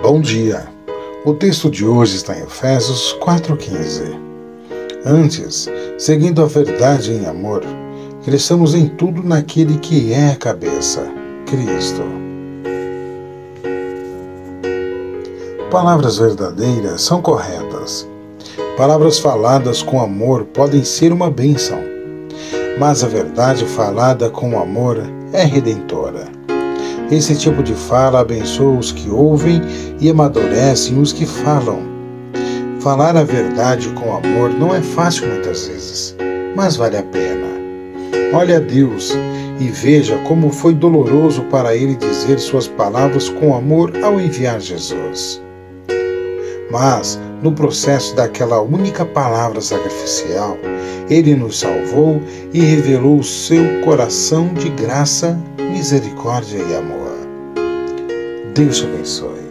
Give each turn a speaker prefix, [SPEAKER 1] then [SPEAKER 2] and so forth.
[SPEAKER 1] Bom dia. O texto de hoje está em Efésios 4:15. Antes, seguindo a verdade em amor, cresçamos em tudo naquele que é a cabeça, Cristo. Palavras verdadeiras são corretas. Palavras faladas com amor podem ser uma bênção, mas a verdade falada com amor é redentora. Esse tipo de fala abençoa os que ouvem e amadurecem os que falam. Falar a verdade com amor não é fácil muitas vezes, mas vale a pena. Olhe a Deus e veja como foi doloroso para ele dizer suas palavras com amor ao enviar Jesus. Mas, no processo daquela única palavra sacrificial, ele nos salvou e revelou o seu coração de graça, misericórdia e amor. Deus te abençoe.